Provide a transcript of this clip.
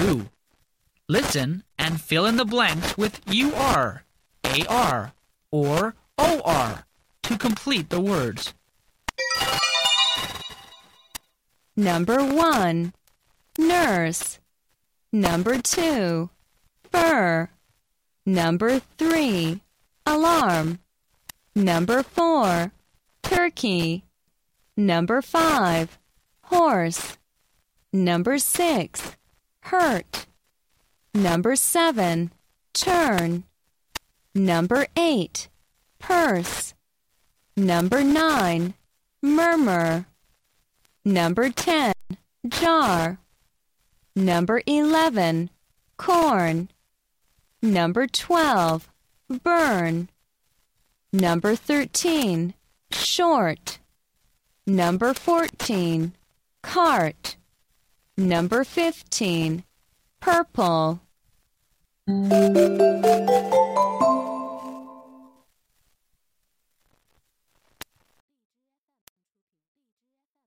who. Listen and fill in the blanks with UR, AR, or OR to complete the words. Number 1. Nurse. Number 2. Fur. Number 3. Alarm. Number 4. Turkey. Number 5. Horse. Number 6. Hurt. Number 7. Turn. Number 8. Purse. Number 9. Murmur. Number 10. Jar. Number 11. Corn. Number 12. Burn. Number 13. Short. Number 14. Cart. Number 15. Purple.